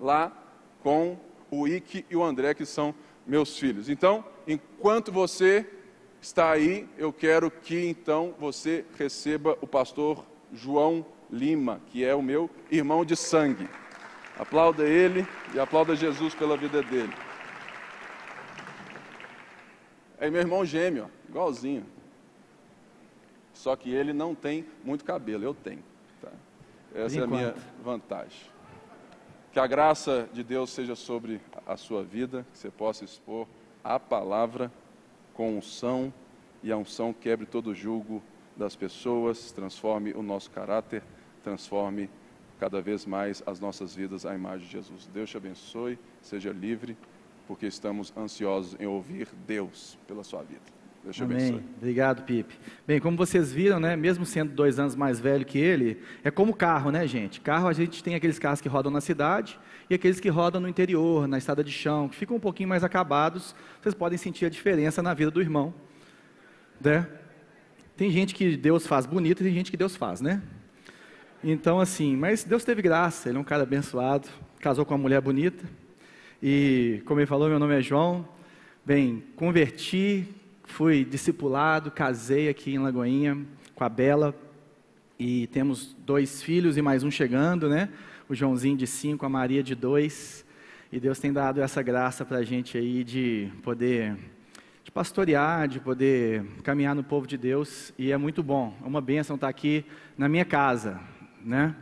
lá com o Ike e o André, que são meus filhos. Então, enquanto você está aí, eu quero que então você receba o pastor João Lima, que é o meu irmão de sangue. Aplauda ele e aplauda Jesus pela vida dele. É meu irmão gêmeo, igualzinho. Só que ele não tem muito cabelo, eu tenho. Tá? Essa é a minha vantagem. Que a graça de Deus seja sobre a sua vida, que você possa expor a palavra com unção e a unção quebre todo o julgo das pessoas, transforme o nosso caráter, transforme cada vez mais as nossas vidas à imagem de Jesus. Deus te abençoe, seja livre, porque estamos ansiosos em ouvir Deus pela sua vida. Deus te Amém. abençoe. Obrigado, Pipe. Bem, como vocês viram, né, mesmo sendo dois anos mais velho que ele, é como carro, né, gente? Carro, a gente tem aqueles carros que rodam na cidade e aqueles que rodam no interior, na estrada de chão, que ficam um pouquinho mais acabados. Vocês podem sentir a diferença na vida do irmão, né? Tem gente que Deus faz bonito e tem gente que Deus faz, né? Então, assim, mas Deus teve graça, ele é um cara abençoado, casou com uma mulher bonita. E, como ele falou, meu nome é João. Bem, converti, fui discipulado, casei aqui em Lagoinha com a Bela. E temos dois filhos e mais um chegando, né? O Joãozinho de cinco, a Maria de dois. E Deus tem dado essa graça para a gente aí de poder de pastorear, de poder caminhar no povo de Deus, e é muito bom, é uma bênção estar aqui na minha casa, né?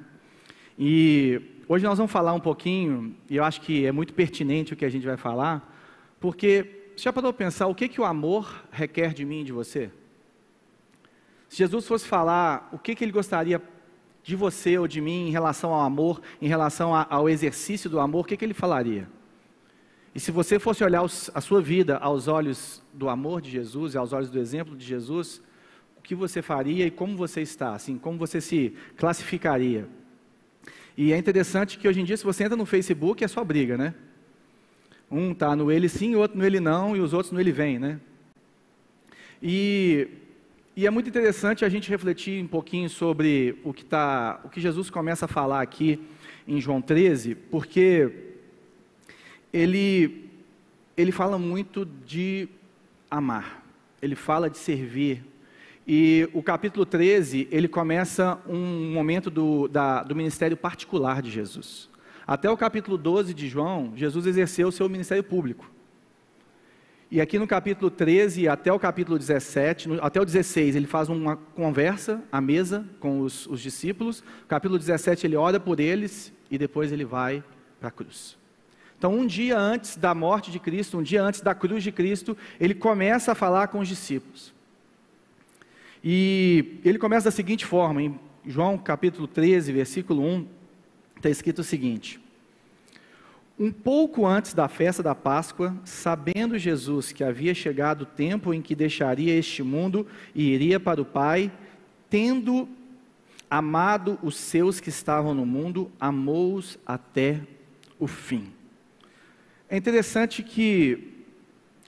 E hoje nós vamos falar um pouquinho, e eu acho que é muito pertinente o que a gente vai falar, porque já parou pensar o que, que o amor requer de mim e de você? Se Jesus fosse falar o que, que ele gostaria de você ou de mim em relação ao amor, em relação a, ao exercício do amor, o que, que ele falaria? E se você fosse olhar os, a sua vida aos olhos do amor de Jesus e aos olhos do exemplo de Jesus, o que você faria e como você está, assim, como você se classificaria? E é interessante que hoje em dia, se você entra no Facebook, é só briga, né? Um está no ele sim, o outro no ele não, e os outros no ele vem, né? E, e é muito interessante a gente refletir um pouquinho sobre o que, tá, o que Jesus começa a falar aqui em João 13, porque ele, ele fala muito de amar, ele fala de servir. E o capítulo 13, ele começa um momento do, da, do ministério particular de Jesus. Até o capítulo 12 de João, Jesus exerceu o seu ministério público. E aqui no capítulo 13 até o capítulo 17, no, até o 16, ele faz uma conversa à mesa com os, os discípulos. No capítulo 17, ele ora por eles e depois ele vai para a cruz. Então, um dia antes da morte de Cristo, um dia antes da cruz de Cristo, ele começa a falar com os discípulos. E ele começa da seguinte forma, em João capítulo 13, versículo 1, está escrito o seguinte: Um pouco antes da festa da Páscoa, sabendo Jesus que havia chegado o tempo em que deixaria este mundo e iria para o Pai, tendo amado os seus que estavam no mundo, amou-os até o fim. É interessante que,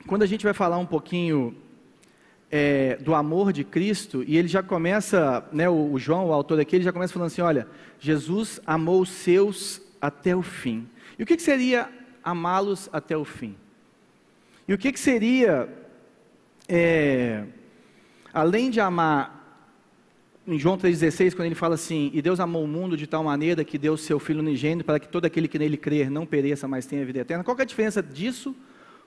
quando a gente vai falar um pouquinho é, do amor de Cristo, e ele já começa, né, o, o, João, o autor aqui, ele já começa falando assim: olha, Jesus amou os seus até o fim. E o que, que seria amá-los até o fim? E o que, que seria, é, além de amar, em João 3,16, quando ele fala assim: E Deus amou o mundo de tal maneira que deu seu Filho unigênito para que todo aquele que nele crer não pereça, mas tenha vida eterna. Qual é a diferença disso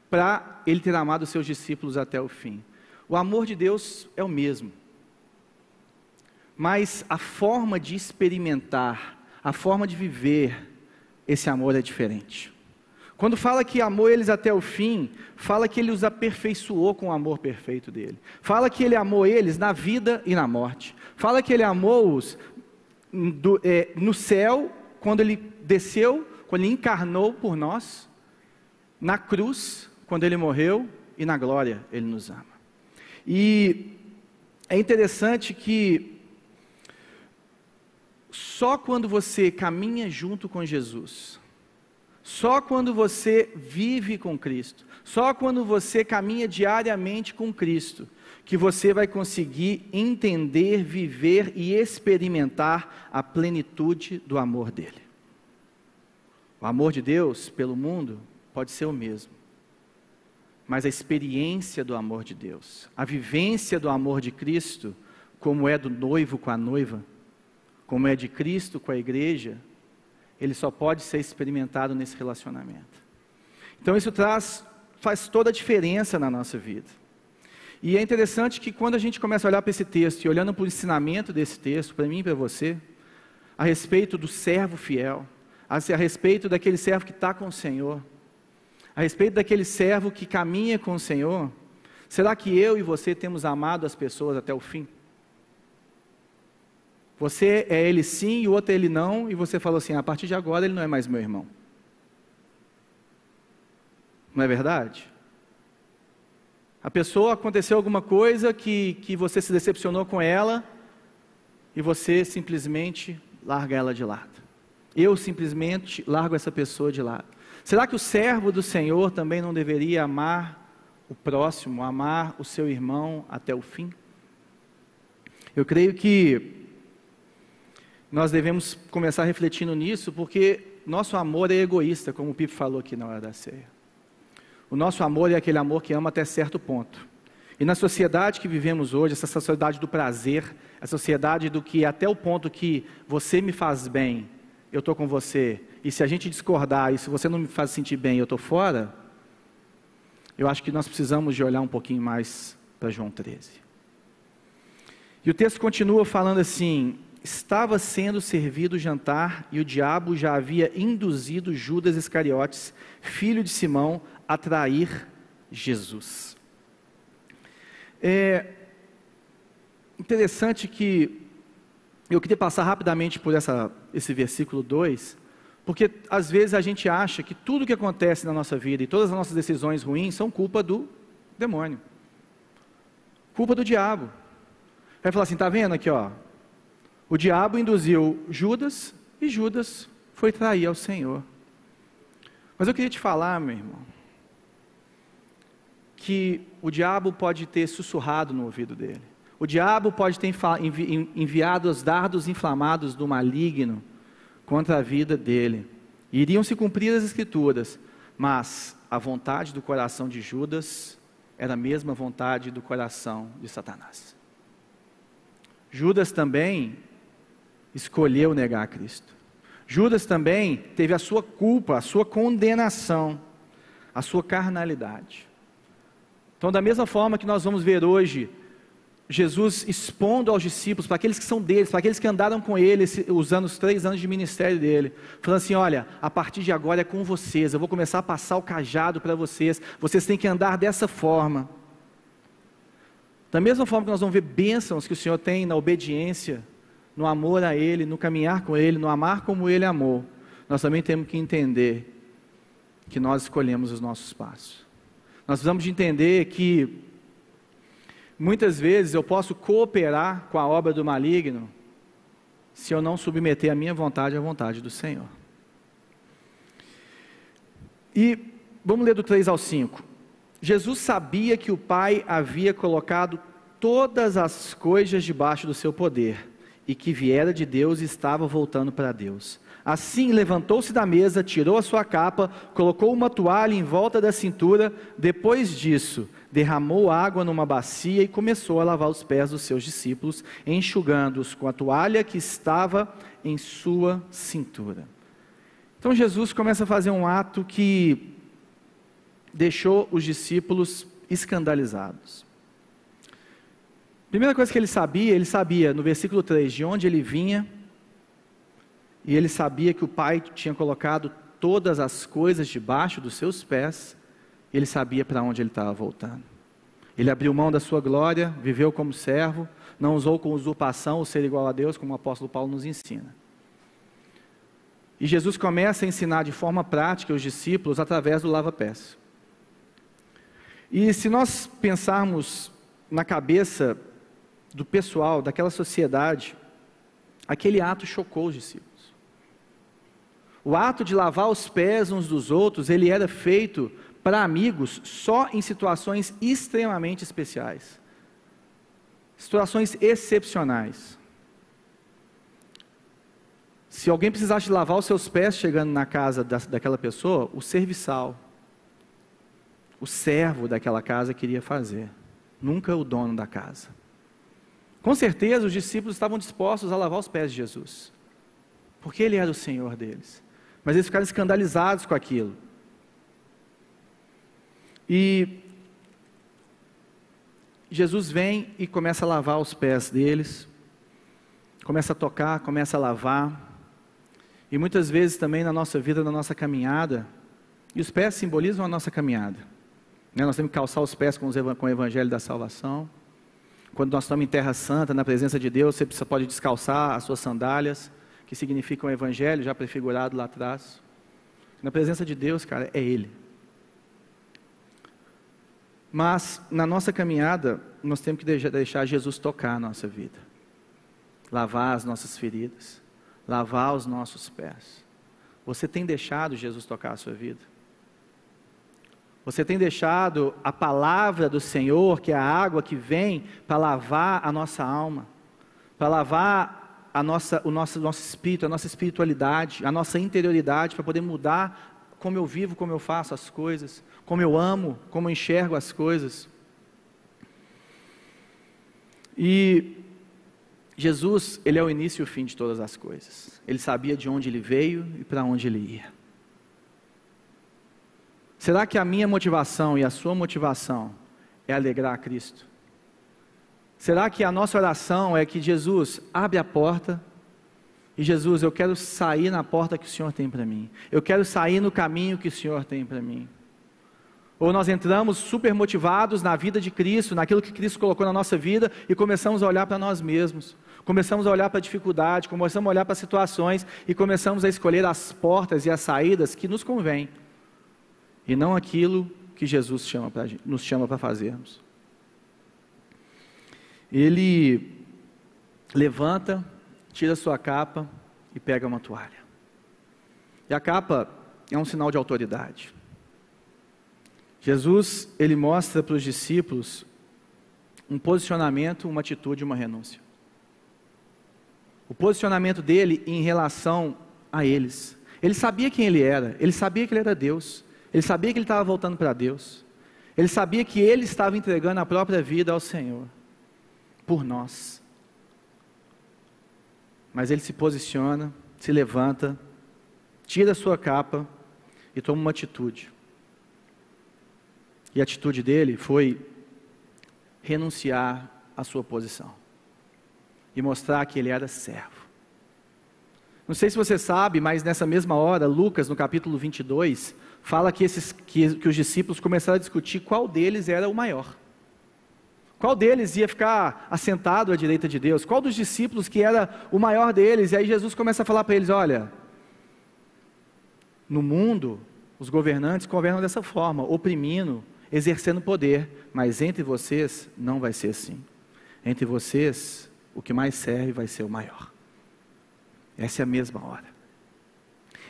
para ele ter amado os seus discípulos até o fim? O amor de Deus é o mesmo. Mas a forma de experimentar, a forma de viver esse amor é diferente. Quando fala que amou eles até o fim, fala que ele os aperfeiçoou com o amor perfeito dele. Fala que ele amou eles na vida e na morte. Fala que ele amou-os é, no céu, quando ele desceu, quando ele encarnou por nós, na cruz, quando ele morreu, e na glória ele nos ama. E é interessante que só quando você caminha junto com Jesus, só quando você vive com Cristo, só quando você caminha diariamente com Cristo, que você vai conseguir entender, viver e experimentar a plenitude do amor dele. O amor de Deus pelo mundo pode ser o mesmo. Mas a experiência do amor de Deus, a vivência do amor de Cristo, como é do noivo com a noiva, como é de Cristo com a igreja, ele só pode ser experimentado nesse relacionamento. Então isso traz faz toda a diferença na nossa vida. E é interessante que quando a gente começa a olhar para esse texto e olhando para o ensinamento desse texto, para mim e para você, a respeito do servo fiel, a, respeito daquele servo que está com o Senhor, a respeito daquele servo que caminha com o Senhor, será que eu e você temos amado as pessoas até o fim? Você é ele sim e o outro é ele não, e você falou assim: a partir de agora ele não é mais meu irmão. Não é verdade? A pessoa aconteceu alguma coisa que, que você se decepcionou com ela e você simplesmente larga ela de lado. Eu simplesmente largo essa pessoa de lado. Será que o servo do Senhor também não deveria amar o próximo, amar o seu irmão até o fim? Eu creio que nós devemos começar refletindo nisso, porque nosso amor é egoísta, como o Pipo falou aqui na hora da ceia. O nosso amor é aquele amor que ama até certo ponto. E na sociedade que vivemos hoje, essa sociedade do prazer, a sociedade do que até o ponto que você me faz bem, eu estou com você, e se a gente discordar, e se você não me faz sentir bem, eu estou fora, eu acho que nós precisamos de olhar um pouquinho mais para João 13. E o texto continua falando assim: estava sendo servido o jantar e o diabo já havia induzido Judas Iscariotes, filho de Simão, a trair Jesus. É interessante que eu queria passar rapidamente por essa, esse versículo 2, porque às vezes a gente acha que tudo que acontece na nossa vida e todas as nossas decisões ruins são culpa do demônio, culpa do diabo. Vai falar assim: está vendo aqui, ó? O diabo induziu Judas e Judas foi trair ao Senhor. Mas eu queria te falar, meu irmão, que o diabo pode ter sussurrado no ouvido dele. O diabo pode ter enviado os dardos inflamados do maligno contra a vida dele. Iriam se cumprir as escrituras, mas a vontade do coração de Judas era a mesma vontade do coração de Satanás. Judas também escolheu negar a Cristo. Judas também teve a sua culpa, a sua condenação, a sua carnalidade. Então, da mesma forma que nós vamos ver hoje Jesus expondo aos discípulos, para aqueles que são deles, para aqueles que andaram com ele, usando os três anos de ministério dele, falando assim: olha, a partir de agora é com vocês, eu vou começar a passar o cajado para vocês, vocês têm que andar dessa forma. Da mesma forma que nós vamos ver bênçãos que o Senhor tem na obediência, no amor a Ele, no caminhar com Ele, no amar como Ele amou, nós também temos que entender que nós escolhemos os nossos passos. Nós precisamos de entender que Muitas vezes eu posso cooperar com a obra do maligno se eu não submeter a minha vontade à vontade do Senhor. E vamos ler do 3 ao 5. Jesus sabia que o Pai havia colocado todas as coisas debaixo do seu poder e que viera de Deus e estava voltando para Deus. Assim levantou-se da mesa, tirou a sua capa, colocou uma toalha em volta da cintura, depois disso, derramou água numa bacia e começou a lavar os pés dos seus discípulos, enxugando-os com a toalha que estava em sua cintura. Então Jesus começa a fazer um ato que deixou os discípulos escandalizados. Primeira coisa que ele sabia, ele sabia no versículo 3 de onde ele vinha e ele sabia que o pai tinha colocado todas as coisas debaixo dos seus pés, ele sabia para onde ele estava voltando. Ele abriu mão da sua glória, viveu como servo, não usou com usurpação o ser igual a Deus, como o apóstolo Paulo nos ensina. E Jesus começa a ensinar de forma prática os discípulos através do lava-pés. E se nós pensarmos na cabeça do pessoal, daquela sociedade, aquele ato chocou os discípulos. O ato de lavar os pés uns dos outros, ele era feito para amigos só em situações extremamente especiais. Situações excepcionais. Se alguém precisasse lavar os seus pés chegando na casa da, daquela pessoa, o serviçal, o servo daquela casa queria fazer, nunca o dono da casa. Com certeza os discípulos estavam dispostos a lavar os pés de Jesus, porque ele era o Senhor deles. Mas eles ficaram escandalizados com aquilo. E Jesus vem e começa a lavar os pés deles, começa a tocar, começa a lavar. E muitas vezes também na nossa vida, na nossa caminhada, e os pés simbolizam a nossa caminhada. Né? Nós temos que calçar os pés com, o Evangelho da Salvação. Quando nós estamos em Terra Santa, na presença de Deus, você pode descalçar as suas sandálias, que significam o Evangelho, já prefigurado lá atrás. Na presença de Deus, cara, é Ele. Mas na nossa caminhada, nós temos que deixar Jesus tocar a nossa vida, lavar as nossas feridas, lavar os nossos pés. Você tem deixado Jesus tocar a sua vida? Você tem deixado a palavra do Senhor, que é a água que vem para lavar a nossa alma, para lavar a nossa, o nosso, nosso espírito, a nossa espiritualidade, a nossa interioridade, para poder mudar como eu vivo, como eu faço as coisas, como eu amo, como eu enxergo as coisas. E Jesus, ele é o início e o fim de todas as coisas. Ele sabia de onde ele veio e para onde ele ia. Será que a minha motivação e a sua motivação é alegrar a Cristo? Será que a nossa oração é que Jesus abre a porta e Jesus, eu quero sair na porta que o Senhor tem para mim. Eu quero sair no caminho que o Senhor tem para mim. Ou nós entramos super motivados na vida de Cristo, naquilo que Cristo colocou na nossa vida e começamos a olhar para nós mesmos. Começamos a olhar para a dificuldade, começamos a olhar para as situações e começamos a escolher as portas e as saídas que nos convêm. E não aquilo que Jesus chama pra, nos chama para fazermos. Ele levanta, tira sua capa e pega uma toalha. E a capa é um sinal de autoridade. Jesus, ele mostra para os discípulos um posicionamento, uma atitude, uma renúncia. O posicionamento dele em relação a eles. Ele sabia quem ele era, ele sabia que ele era Deus, ele sabia que ele estava voltando para Deus, ele sabia que ele estava entregando a própria vida ao Senhor, por nós. Mas ele se posiciona, se levanta, tira a sua capa e toma uma atitude. E a atitude dele foi renunciar à sua posição e mostrar que ele era servo. Não sei se você sabe, mas nessa mesma hora, Lucas, no capítulo 22, fala que, esses, que, que os discípulos começaram a discutir qual deles era o maior. Qual deles ia ficar assentado à direita de Deus? Qual dos discípulos que era o maior deles? E aí Jesus começa a falar para eles: olha, no mundo, os governantes governam dessa forma, oprimindo, exercendo poder, mas entre vocês não vai ser assim. Entre vocês, o que mais serve vai ser o maior. Essa é a mesma hora.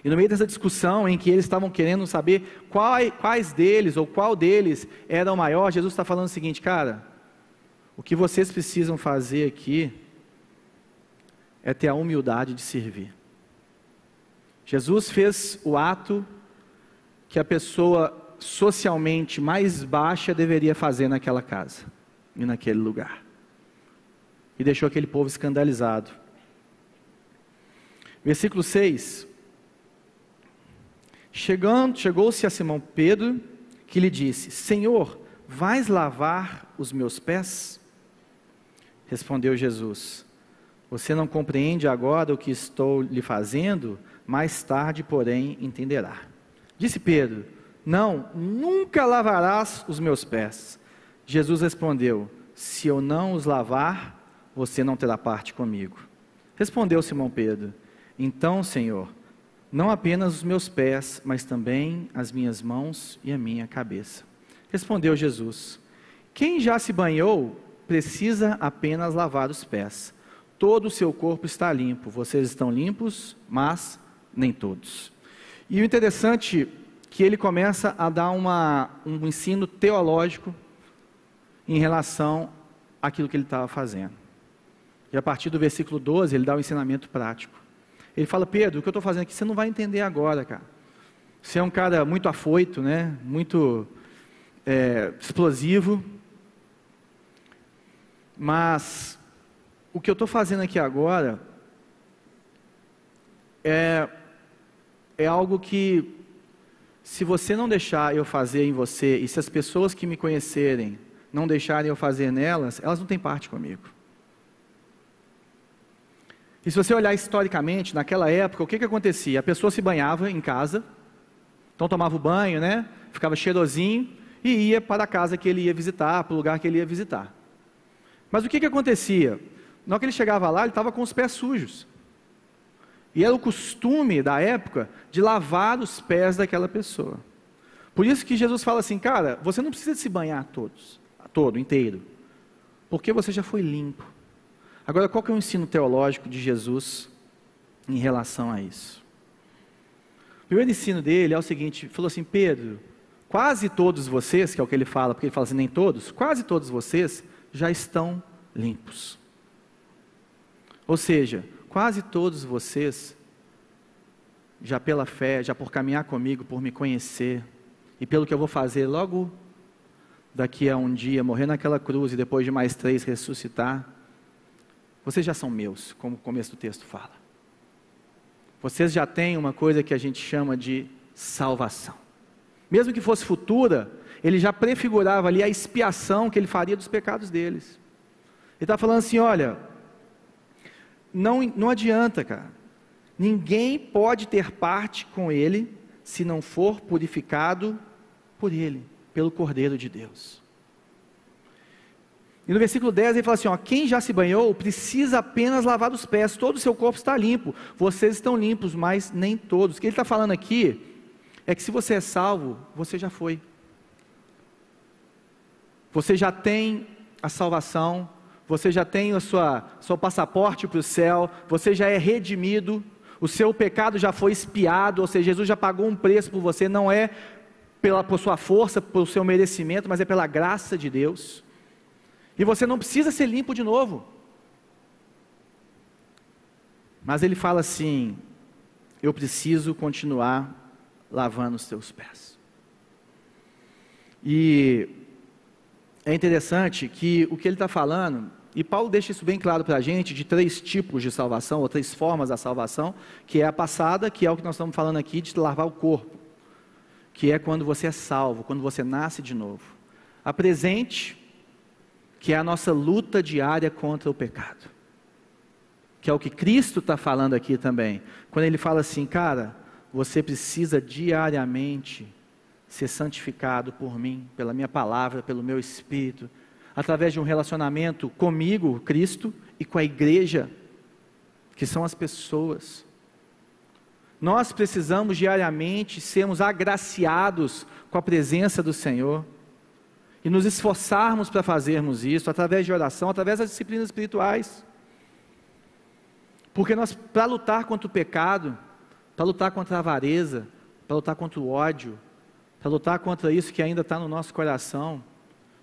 E no meio dessa discussão em que eles estavam querendo saber quais, quais deles ou qual deles era o maior, Jesus está falando o seguinte, cara, o que vocês precisam fazer aqui é ter a humildade de servir. Jesus fez o ato que a pessoa socialmente mais baixa deveria fazer naquela casa e naquele lugar. E deixou aquele povo escandalizado. Versículo 6. Chegando, chegou-se a Simão Pedro, que lhe disse: Senhor, vais lavar os meus pés? Respondeu Jesus: Você não compreende agora o que estou lhe fazendo, mais tarde, porém, entenderá. Disse Pedro: não, nunca lavarás os meus pés. Jesus respondeu: Se eu não os lavar, você não terá parte comigo. Respondeu Simão Pedro: Então, Senhor, não apenas os meus pés, mas também as minhas mãos e a minha cabeça. Respondeu Jesus: Quem já se banhou precisa apenas lavar os pés. Todo o seu corpo está limpo. Vocês estão limpos, mas nem todos. E o interessante que ele começa a dar uma, um ensino teológico em relação àquilo que ele estava fazendo. E a partir do versículo 12, ele dá um ensinamento prático. Ele fala: Pedro, o que eu estou fazendo aqui você não vai entender agora, cara. Você é um cara muito afoito, né? Muito é, explosivo. Mas o que eu estou fazendo aqui agora é, é algo que, se você não deixar eu fazer em você, e se as pessoas que me conhecerem não deixarem eu fazer nelas, elas não têm parte comigo. E se você olhar historicamente, naquela época, o que, que acontecia? A pessoa se banhava em casa, então tomava o banho, né? Ficava cheirosinho e ia para a casa que ele ia visitar, para o lugar que ele ia visitar. Mas o que, que acontecia? Na hora que ele chegava lá, ele estava com os pés sujos. E era o costume da época de lavar os pés daquela pessoa. Por isso que Jesus fala assim, cara, você não precisa se banhar todos, todo, inteiro, porque você já foi limpo. Agora, qual que é o ensino teológico de Jesus em relação a isso? O primeiro ensino dele é o seguinte: falou assim, Pedro, quase todos vocês, que é o que ele fala, porque ele fala assim, nem todos, quase todos vocês já estão limpos. Ou seja, quase todos vocês, já pela fé, já por caminhar comigo, por me conhecer, e pelo que eu vou fazer logo daqui a um dia, morrer naquela cruz e depois de mais três ressuscitar, vocês já são meus, como o começo do texto fala. Vocês já têm uma coisa que a gente chama de salvação. Mesmo que fosse futura, ele já prefigurava ali a expiação que ele faria dos pecados deles. Ele está falando assim: olha, não, não adianta, cara. Ninguém pode ter parte com ele se não for purificado por ele, pelo Cordeiro de Deus. E no versículo 10 ele fala assim: ó, quem já se banhou precisa apenas lavar os pés, todo o seu corpo está limpo. Vocês estão limpos, mas nem todos. O que ele está falando aqui é que se você é salvo, você já foi. Você já tem a salvação, você já tem o sua, seu passaporte para o céu, você já é redimido, o seu pecado já foi expiado, ou seja, Jesus já pagou um preço por você, não é pela, por sua força, pelo seu merecimento, mas é pela graça de Deus. E você não precisa ser limpo de novo. Mas ele fala assim: eu preciso continuar lavando os teus pés. E é interessante que o que ele está falando, e Paulo deixa isso bem claro para a gente, de três tipos de salvação, ou três formas da salvação, que é a passada, que é o que nós estamos falando aqui, de lavar o corpo, que é quando você é salvo, quando você nasce de novo. A presente, que é a nossa luta diária contra o pecado, que é o que Cristo está falando aqui também, quando ele fala assim, cara, você precisa diariamente ser santificado por mim, pela minha palavra, pelo meu espírito, através de um relacionamento comigo, Cristo, e com a igreja, que são as pessoas. Nós precisamos diariamente sermos agraciados com a presença do Senhor e nos esforçarmos para fazermos isso através de oração, através das disciplinas espirituais. Porque nós, para lutar contra o pecado, para lutar contra a avareza, para lutar contra o ódio, para lutar contra isso que ainda está no nosso coração,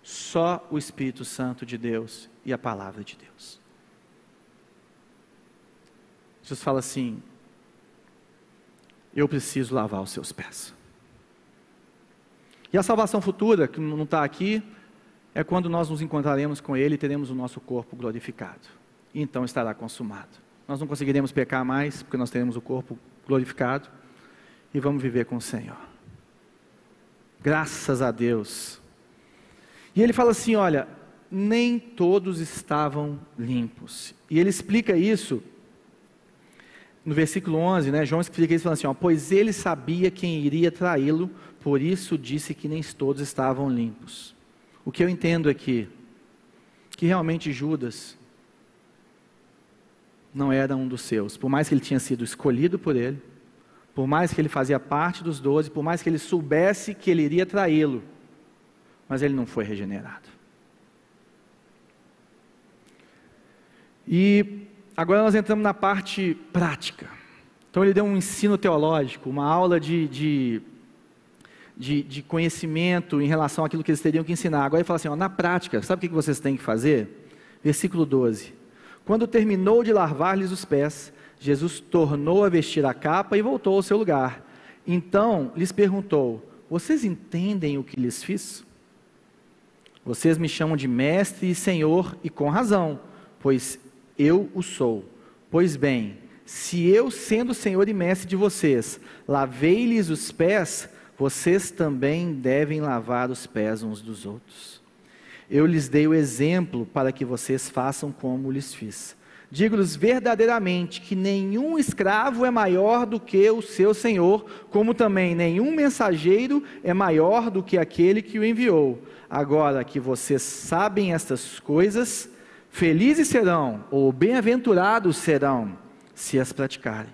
só o Espírito Santo de Deus e a palavra de Deus. Jesus fala assim: Eu preciso lavar os seus pés. E a salvação futura, que não está aqui, é quando nós nos encontraremos com Ele e teremos o nosso corpo glorificado. E então estará consumado. Nós não conseguiremos pecar mais, porque nós teremos o corpo glorificado e vamos viver com o Senhor. Graças a Deus. E ele fala assim: olha, nem todos estavam limpos. E ele explica isso no versículo 11, né? João explica isso falando assim: ó, pois ele sabia quem iria traí-lo, por isso disse que nem todos estavam limpos. O que eu entendo aqui, que realmente Judas não era um dos seus, por mais que ele tinha sido escolhido por ele, por mais que ele fazia parte dos doze, por mais que ele soubesse que ele iria traí-lo, mas ele não foi regenerado. E agora nós entramos na parte prática. Então ele deu um ensino teológico, uma aula de, de, de, de conhecimento em relação àquilo que eles teriam que ensinar. Agora ele fala assim: ó, na prática, sabe o que vocês têm que fazer? Versículo 12: Quando terminou de lavar-lhes os pés, Jesus tornou a vestir a capa e voltou ao seu lugar. Então lhes perguntou: Vocês entendem o que lhes fiz? Vocês me chamam de mestre e senhor, e com razão, pois eu o sou. Pois bem, se eu, sendo senhor e mestre de vocês, lavei-lhes os pés, vocês também devem lavar os pés uns dos outros. Eu lhes dei o exemplo para que vocês façam como lhes fiz. Digo-lhes verdadeiramente que nenhum escravo é maior do que o seu senhor, como também nenhum mensageiro é maior do que aquele que o enviou. Agora que vocês sabem estas coisas, felizes serão, ou bem-aventurados serão, se as praticarem.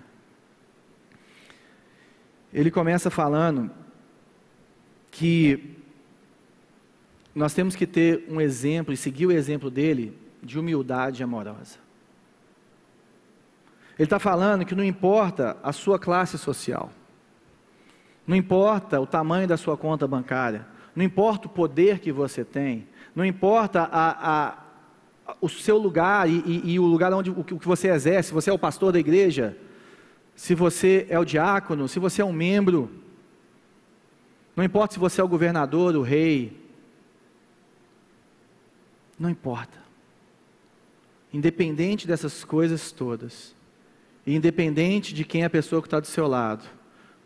Ele começa falando que nós temos que ter um exemplo e seguir o exemplo dele de humildade amorosa. Ele está falando que não importa a sua classe social, não importa o tamanho da sua conta bancária, não importa o poder que você tem, não importa a, a, o seu lugar e, e, e, o lugar onde o que você exerce, se você é o pastor da igreja, se você é o diácono, se você é um membro, não importa se você é o governador, o rei, não importa. Independente dessas coisas todas, independente de quem é a pessoa que está do seu lado,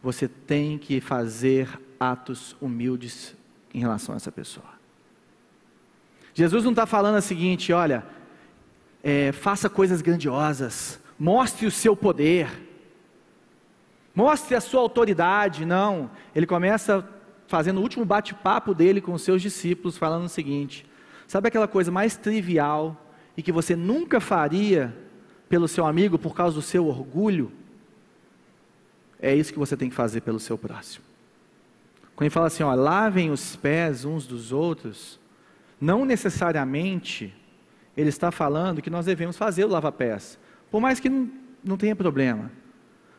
você tem que fazer atos humildes em relação a essa pessoa. Jesus não está falando o seguinte: olha, é, faça coisas grandiosas, mostre o seu poder, mostre a sua autoridade. Não, ele começa fazendo o último bate-papo dele com os seus discípulos, falando o seguinte: sabe aquela coisa mais trivial e que você nunca faria pelo seu amigo por causa do seu orgulho, é isso que você tem que fazer pelo seu próximo. Quando ele fala assim, ó, lavem os pés uns dos outros, não necessariamente ele está falando que nós devemos fazer o lava-pés, por mais que não, não tenha problema.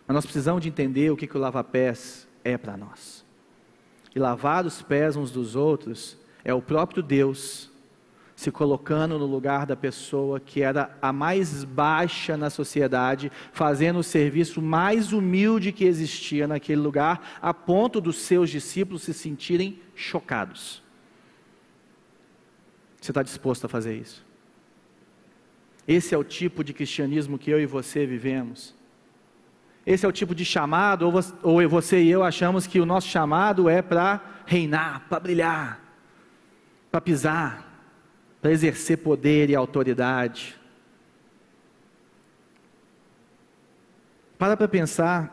Mas nós precisamos de entender o que, que o lava-pés é para nós. E lavar os pés uns dos outros é o próprio Deus se colocando no lugar da pessoa que era a mais baixa na sociedade, fazendo o serviço mais humilde que existia naquele lugar, a ponto dos seus discípulos se sentirem chocados. Você está disposto a fazer isso? Esse é o tipo de cristianismo que eu e você vivemos. Esse é o tipo de chamado, ou você e eu achamos que o nosso chamado é para reinar, para brilhar, para pisar para exercer poder e autoridade. Para para pensar,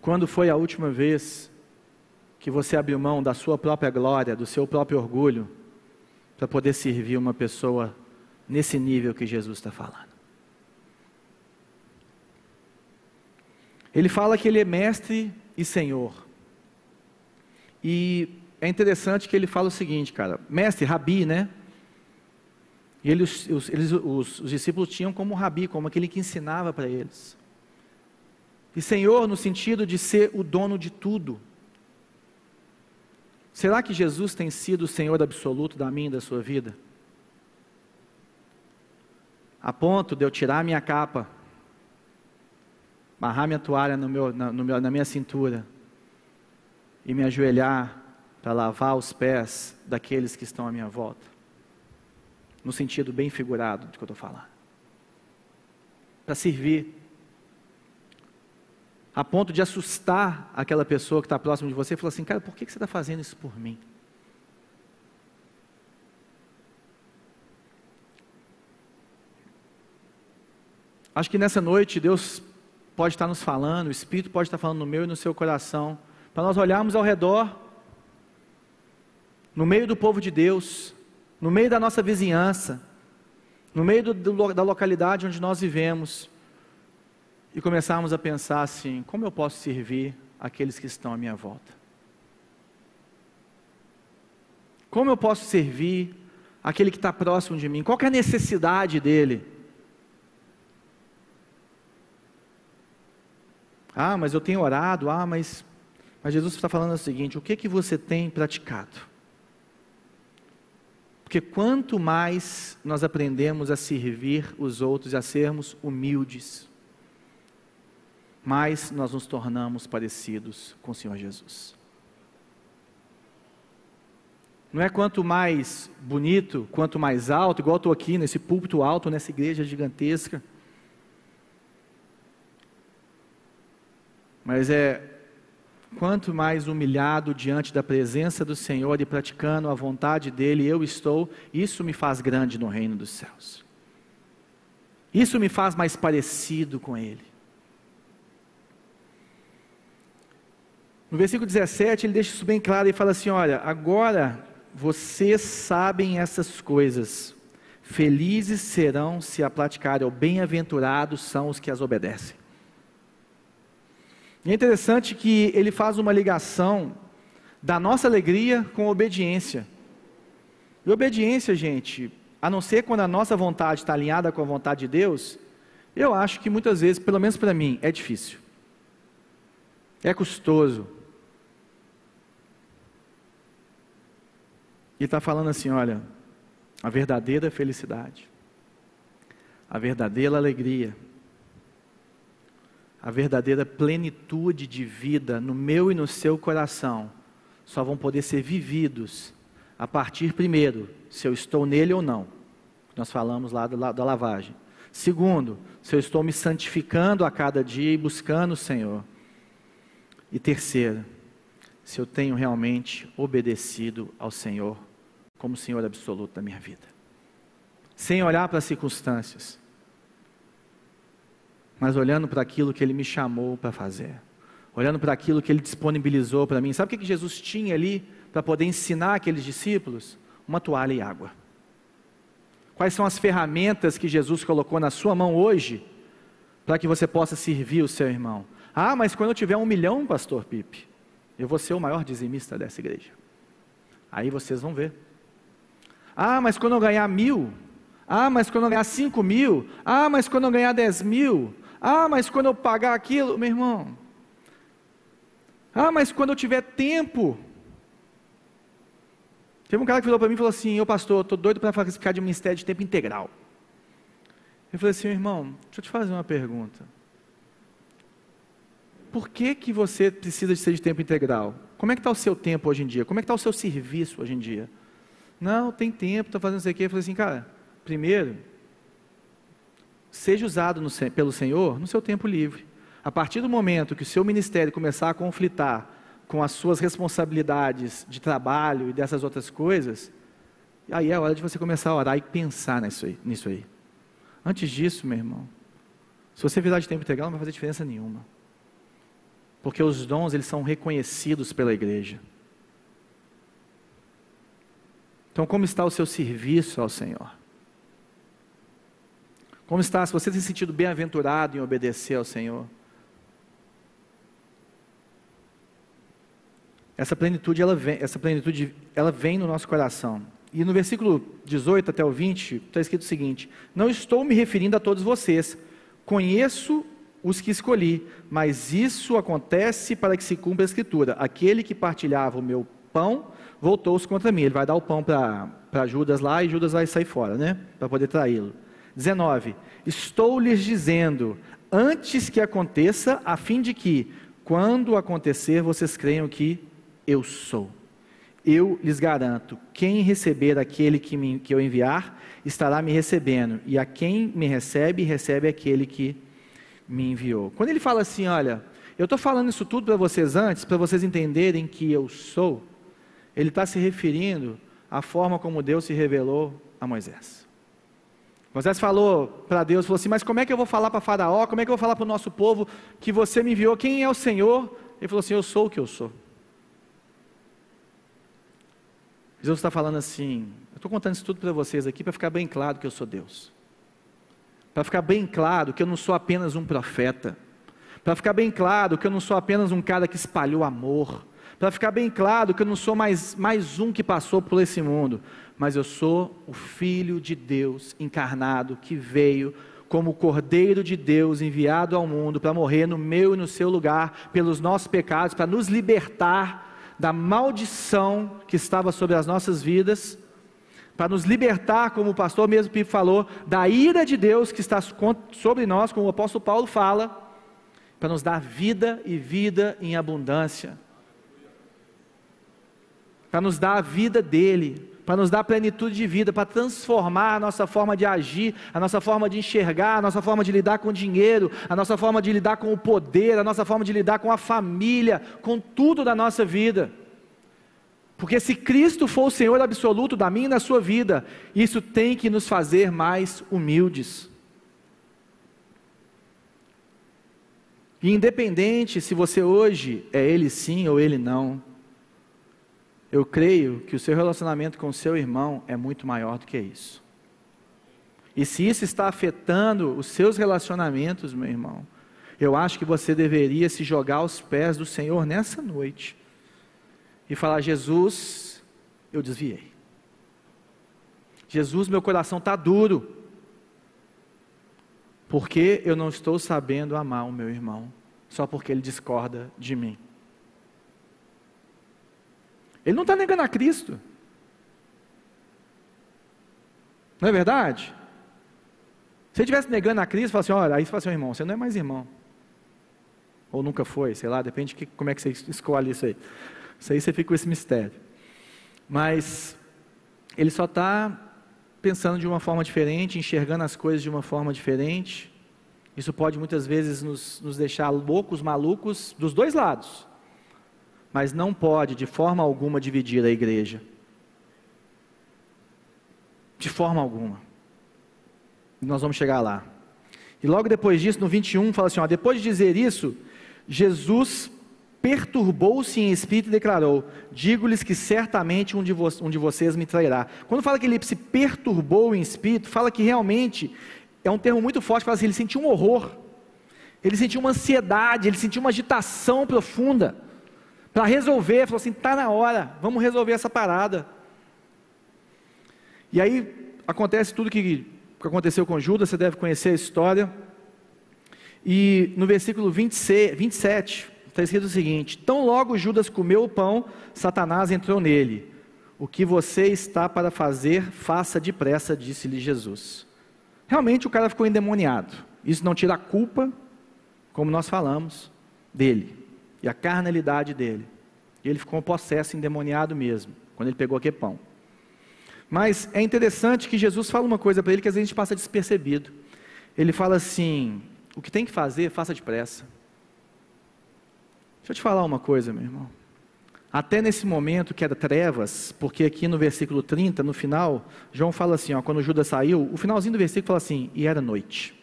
quando foi a última vez que você abriu mão da sua própria glória, do seu próprio orgulho, para poder servir uma pessoa nesse nível que Jesus está falando. Ele fala que ele é mestre e senhor. E é interessante que ele fala o seguinte, cara, mestre, rabi, né? E ele, os, eles, os, os discípulos tinham como rabi, como aquele que ensinava para eles. E Senhor, no sentido de ser o dono de tudo. Será que Jesus tem sido o Senhor absoluto da minha e da sua vida? A ponto de eu tirar minha capa, amarrar minha toalha no meu, na, no meu, na minha cintura e me ajoelhar para lavar os pés daqueles que estão à minha volta no sentido bem figurado de que eu estou falando. Para servir. A ponto de assustar aquela pessoa que está próximo de você e falar assim: cara, por que, que você está fazendo isso por mim? Acho que nessa noite Deus pode estar nos falando, o Espírito pode estar falando no meu e no seu coração, para nós olharmos ao redor, no meio do povo de Deus, no meio da nossa vizinhança, no meio do, do, da localidade onde nós vivemos, e começarmos a pensar assim: como eu posso servir aqueles que estão à minha volta? Como eu posso servir aquele que está próximo de mim? Qual é a necessidade dele? Ah, mas eu tenho orado, ah, mas, mas Jesus está falando o seguinte: o que que você tem praticado? Porque quanto mais nós aprendemos a servir os outros, a sermos humildes, mais nós nos tornamos parecidos com o Senhor Jesus. Não é quanto mais bonito, quanto mais alto, igual estou aqui nesse púlpito alto, nessa igreja gigantesca. Mas é quanto mais humilhado diante da presença do Senhor e praticando a vontade dEle eu estou, isso me faz grande no reino dos céus. Isso me faz mais parecido com Ele. No versículo 17, ele deixa isso bem claro e fala assim: Olha, agora vocês sabem essas coisas. Felizes serão se a praticarem, ou bem-aventurados são os que as obedecem. E é interessante que ele faz uma ligação da nossa alegria com obediência. E obediência, gente, a não ser quando a nossa vontade está alinhada com a vontade de Deus, eu acho que muitas vezes, pelo menos para mim, é difícil. É custoso. E está falando assim: olha, a verdadeira felicidade, a verdadeira alegria, a verdadeira plenitude de vida no meu e no seu coração só vão poder ser vividos a partir, primeiro, se eu estou nele ou não. Nós falamos lá da, da lavagem. Segundo, se eu estou me santificando a cada dia e buscando o Senhor. E terceiro, se eu tenho realmente obedecido ao Senhor como Senhor absoluto da minha vida. Sem olhar para as circunstâncias, mas olhando para aquilo que Ele me chamou para fazer, olhando para aquilo que Ele disponibilizou para mim. Sabe o que Jesus tinha ali para poder ensinar aqueles discípulos? Uma toalha e água. Quais são as ferramentas que Jesus colocou na sua mão hoje para que você possa servir o seu irmão? Ah, mas quando eu tiver um milhão, pastor Pipe, eu vou ser o maior dizimista dessa igreja. Aí vocês vão ver. Ah, mas quando eu ganhar mil. Ah, mas quando eu ganhar cinco mil. Ah, mas quando eu ganhar dez mil. Ah, mas quando eu pagar aquilo, meu irmão. Ah, mas quando eu tiver tempo. Teve um cara que falou para mim e falou assim: Ô pastor, estou doido para ficar de ministério de tempo integral. Eu falei assim: irmão, deixa eu te fazer uma pergunta. Por que, que você precisa de ser de tempo integral? Como é que está o seu tempo hoje em dia? Como é que está o seu serviço hoje em dia? Não, tem tempo, estou fazendo isso aqui. Eu falei assim, cara, primeiro, seja usado no, pelo Senhor no seu tempo livre. A partir do momento que o seu ministério começar a conflitar com as suas responsabilidades de trabalho e dessas outras coisas, aí é hora de você começar a orar e pensar nisso aí. Nisso aí. Antes disso, meu irmão, se você virar de tempo integral, não vai fazer diferença nenhuma. Porque os dons, eles são reconhecidos pela igreja. Então, como está o seu serviço ao Senhor? Como está? Se você tem se sentido bem-aventurado em obedecer ao Senhor? Essa plenitude, ela vem, essa plenitude, ela vem no nosso coração. E no versículo 18 até o 20, está escrito o seguinte: Não estou me referindo a todos vocês, conheço os que escolhi, mas isso acontece para que se cumpra a Escritura: aquele que partilhava o meu pão voltou-se contra mim. Ele vai dar o pão para Judas lá e Judas vai sair fora, né? Para poder traí-lo. 19. Estou lhes dizendo, antes que aconteça, a fim de que, quando acontecer, vocês creiam que eu sou. Eu lhes garanto: quem receber aquele que, me, que eu enviar, estará me recebendo, e a quem me recebe, recebe aquele que me enviou. Quando ele fala assim, olha, eu estou falando isso tudo para vocês antes, para vocês entenderem que eu sou ele está se referindo à forma como Deus se revelou a Moisés. Moisés falou para Deus, falou assim, mas como é que eu vou falar para Faraó, como é que eu vou falar para o nosso povo que você me enviou, quem é o Senhor? Ele falou assim, eu sou o que eu sou. Jesus está falando assim, eu estou contando isso tudo para vocês aqui para ficar bem claro que eu sou Deus. Para ficar bem claro que eu não sou apenas um profeta. Para ficar bem claro que eu não sou apenas um cara que espalhou amor para ficar bem claro que eu não sou mais, mais um que passou por esse mundo, mas eu sou o Filho de Deus encarnado que veio como o Cordeiro de Deus enviado ao mundo para morrer no meu e no seu lugar pelos nossos pecados, para nos libertar da maldição que estava sobre as nossas vidas, para nos libertar, como o pastor mesmo Pipo falou, da ira de Deus que está sobre nós, como o apóstolo Paulo fala, para nos dar vida e vida em abundância, para nos dar a vida dele, para nos dar plenitude de vida, para transformar a nossa forma de agir, a nossa forma de enxergar, a nossa forma de lidar com o dinheiro, a nossa forma de lidar com o poder, a nossa forma de lidar com a família, com tudo da nossa vida. Porque se Cristo for o Senhor absoluto da minha e da sua vida, isso tem que nos fazer mais humildes. E independente se você hoje é ele sim ou ele não, eu creio que o seu relacionamento com o seu irmão é muito maior do que isso. E se isso está afetando os seus relacionamentos, meu irmão, eu acho que você deveria se jogar aos pés do Senhor nessa noite e falar: Jesus, eu desviei. Jesus, meu coração está duro. Porque eu não estou sabendo amar o meu irmão, só porque ele discorda de mim. Ele não está negando a Cristo. Não é verdade? Se ele estivesse negando a Cristo, fala assim: olha, aí você fala assim, irmão, você não é mais irmão. Ou nunca foi, sei lá, depende de como é que você escolhe isso aí. Isso aí você fica com esse mistério. Mas ele só está pensando de uma forma diferente, enxergando as coisas de uma forma diferente. Isso pode muitas vezes nos, nos deixar loucos, malucos, dos dois lados. Mas não pode, de forma alguma, dividir a igreja. De forma alguma. Nós vamos chegar lá. E logo depois disso, no 21, fala assim: ó, depois de dizer isso, Jesus perturbou-se em espírito e declarou: Digo-lhes que certamente um de, um de vocês me trairá. Quando fala que ele se perturbou em espírito, fala que realmente é um termo muito forte, fala assim, ele sentiu um horror, ele sentiu uma ansiedade, ele sentiu uma agitação profunda para resolver, falou assim: está na hora, vamos resolver essa parada. E aí acontece tudo que, que aconteceu com Judas, você deve conhecer a história. E no versículo 26, 27, está escrito o seguinte: Tão logo Judas comeu o pão, Satanás entrou nele. O que você está para fazer, faça depressa, disse-lhe Jesus. Realmente o cara ficou endemoniado. Isso não tira a culpa, como nós falamos, dele e a carnalidade dele. E ele ficou possesso, endemoniado mesmo, quando ele pegou aquele pão. Mas é interessante que Jesus fala uma coisa para ele que às vezes a gente passa despercebido. Ele fala assim: o que tem que fazer, faça depressa. Deixa eu te falar uma coisa, meu irmão. Até nesse momento que era trevas, porque aqui no versículo 30, no final, João fala assim, ó, quando Judas saiu, o finalzinho do versículo fala assim, e era noite.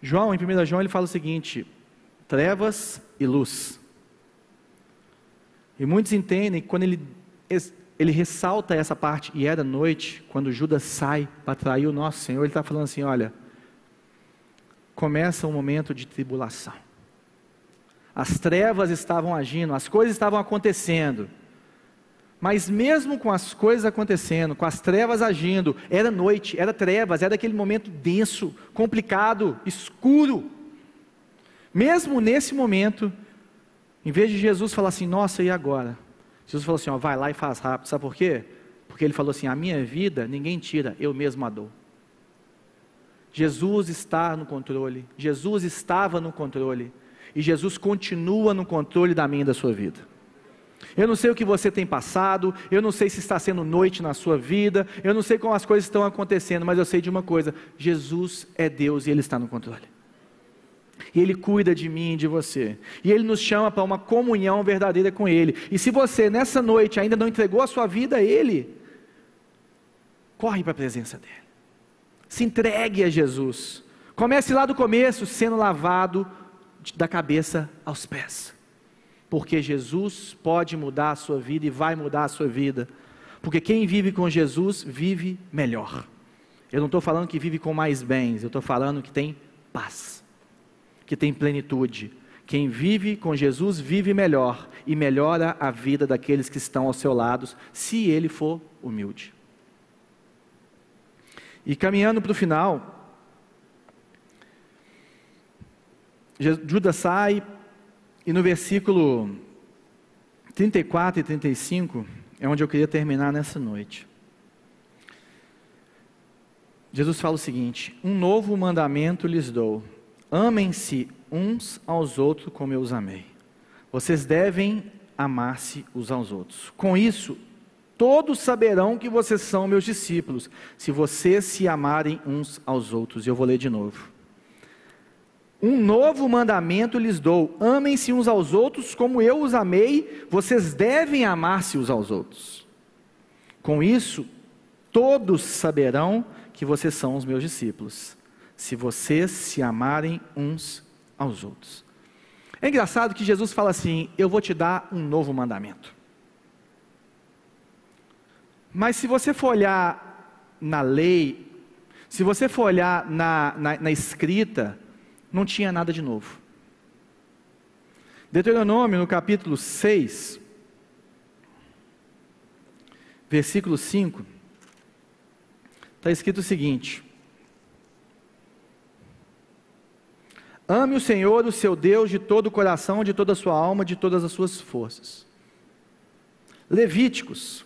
João, em 1 João, ele fala o seguinte: trevas e luz. E muitos entendem que quando ele, ele ressalta essa parte, e era noite, quando Judas sai para trair o nosso Senhor, ele está falando assim: olha, começa um momento de tribulação as trevas estavam agindo, as coisas estavam acontecendo. Mas mesmo com as coisas acontecendo, com as trevas agindo, era noite, era trevas, era aquele momento denso, complicado, escuro. Mesmo nesse momento, em vez de Jesus falar assim, nossa, e agora? Jesus falou assim, ó, vai lá e faz rápido. Sabe por quê? Porque ele falou assim: a minha vida ninguém tira, eu mesmo a dou. Jesus está no controle, Jesus estava no controle. E Jesus continua no controle da minha e da sua vida. Eu não sei o que você tem passado, eu não sei se está sendo noite na sua vida, eu não sei como as coisas estão acontecendo, mas eu sei de uma coisa: Jesus é Deus e Ele está no controle. E Ele cuida de mim e de você. E Ele nos chama para uma comunhão verdadeira com Ele. E se você nessa noite ainda não entregou a sua vida a Ele, corre para a presença dEle. Se entregue a Jesus. Comece lá do começo, sendo lavado da cabeça aos pés. Porque Jesus pode mudar a sua vida e vai mudar a sua vida. Porque quem vive com Jesus vive melhor. Eu não estou falando que vive com mais bens, eu estou falando que tem paz, que tem plenitude. Quem vive com Jesus vive melhor e melhora a vida daqueles que estão ao seu lado, se ele for humilde. E caminhando para o final, Judas sai, e no versículo 34 e 35 é onde eu queria terminar nessa noite. Jesus fala o seguinte: Um novo mandamento lhes dou: amem-se uns aos outros como eu os amei. Vocês devem amar-se uns aos outros. Com isso, todos saberão que vocês são meus discípulos, se vocês se amarem uns aos outros. E eu vou ler de novo. Um novo mandamento lhes dou: amem-se uns aos outros como eu os amei, vocês devem amar-se uns aos outros. Com isso, todos saberão que vocês são os meus discípulos, se vocês se amarem uns aos outros. É engraçado que Jesus fala assim: Eu vou te dar um novo mandamento. Mas se você for olhar na lei, se você for olhar na, na, na escrita, não tinha nada de novo. Deuteronômio, no capítulo 6, versículo 5, está escrito o seguinte: Ame o Senhor, o seu Deus, de todo o coração, de toda a sua alma, de todas as suas forças. Levíticos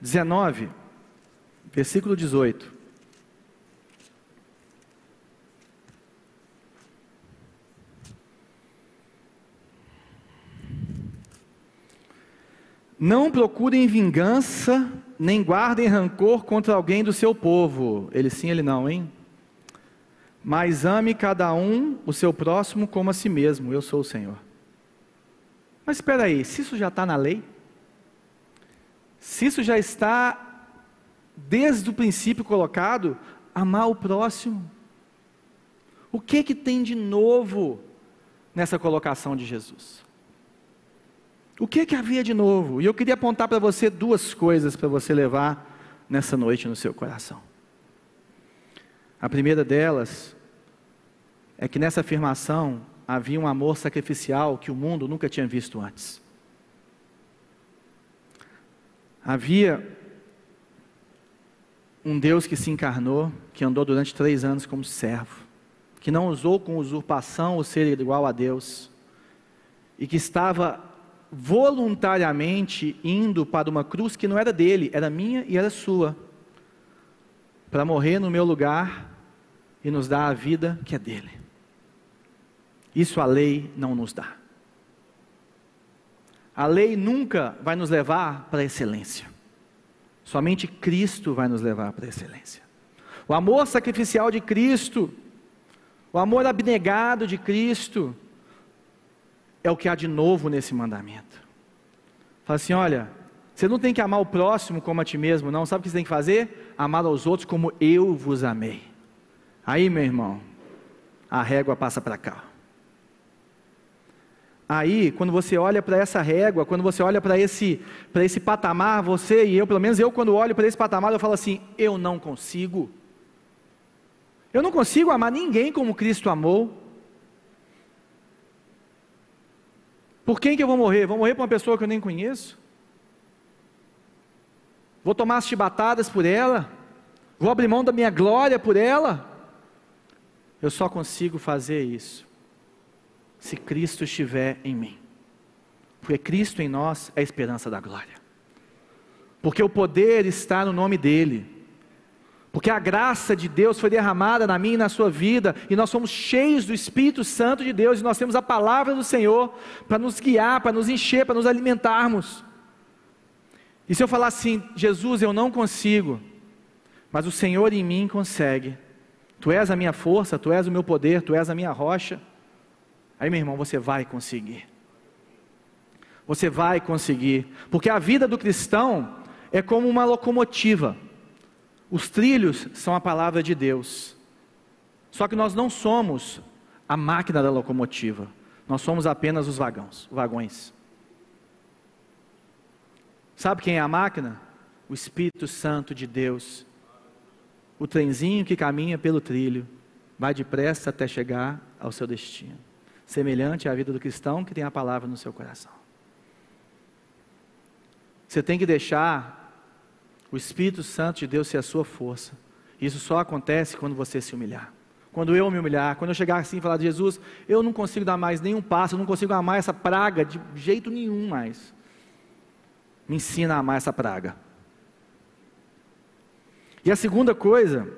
19, versículo 18. Não procurem vingança, nem guardem rancor contra alguém do seu povo. Ele sim, ele não, hein? Mas ame cada um o seu próximo como a si mesmo. Eu sou o Senhor. Mas espera aí, se isso já está na lei, se isso já está desde o princípio colocado, amar o próximo, o que que tem de novo nessa colocação de Jesus? O que, que havia de novo? E eu queria apontar para você duas coisas para você levar nessa noite no seu coração. A primeira delas é que nessa afirmação havia um amor sacrificial que o mundo nunca tinha visto antes. Havia um Deus que se encarnou, que andou durante três anos como servo, que não usou com usurpação o ser igual a Deus, e que estava voluntariamente indo para uma cruz que não era dele, era minha e era sua, para morrer no meu lugar e nos dar a vida que é dele. Isso a lei não nos dá. A lei nunca vai nos levar para a excelência. Somente Cristo vai nos levar para a excelência. O amor sacrificial de Cristo, o amor abnegado de Cristo, é o que há de novo nesse mandamento. Fala assim: olha, você não tem que amar o próximo como a ti mesmo, não. Sabe o que você tem que fazer? Amar aos outros como eu vos amei. Aí, meu irmão, a régua passa para cá. Aí, quando você olha para essa régua, quando você olha para esse, esse patamar, você e eu, pelo menos eu, quando olho para esse patamar, eu falo assim: eu não consigo. Eu não consigo amar ninguém como Cristo amou. Por quem que eu vou morrer? Vou morrer por uma pessoa que eu nem conheço? Vou tomar as chibatadas por ela? Vou abrir mão da minha glória por ela? Eu só consigo fazer isso se Cristo estiver em mim. Porque Cristo em nós é a esperança da glória. Porque o poder está no nome dEle. Porque a graça de Deus foi derramada na minha e na sua vida, e nós somos cheios do Espírito Santo de Deus, e nós temos a palavra do Senhor para nos guiar, para nos encher, para nos alimentarmos. E se eu falar assim, Jesus, eu não consigo, mas o Senhor em mim consegue. Tu és a minha força, tu és o meu poder, tu és a minha rocha. Aí, meu irmão, você vai conseguir. Você vai conseguir, porque a vida do cristão é como uma locomotiva. Os trilhos são a palavra de Deus. Só que nós não somos a máquina da locomotiva. Nós somos apenas os vagões, vagões. Sabe quem é a máquina? O Espírito Santo de Deus. O trenzinho que caminha pelo trilho vai depressa até chegar ao seu destino. Semelhante à vida do cristão que tem a palavra no seu coração. Você tem que deixar o Espírito Santo de Deus ser a sua força. Isso só acontece quando você se humilhar. Quando eu me humilhar, quando eu chegar assim e falar de Jesus, eu não consigo dar mais nenhum passo, eu não consigo amar essa praga de jeito nenhum mais. Me ensina a amar essa praga. E a segunda coisa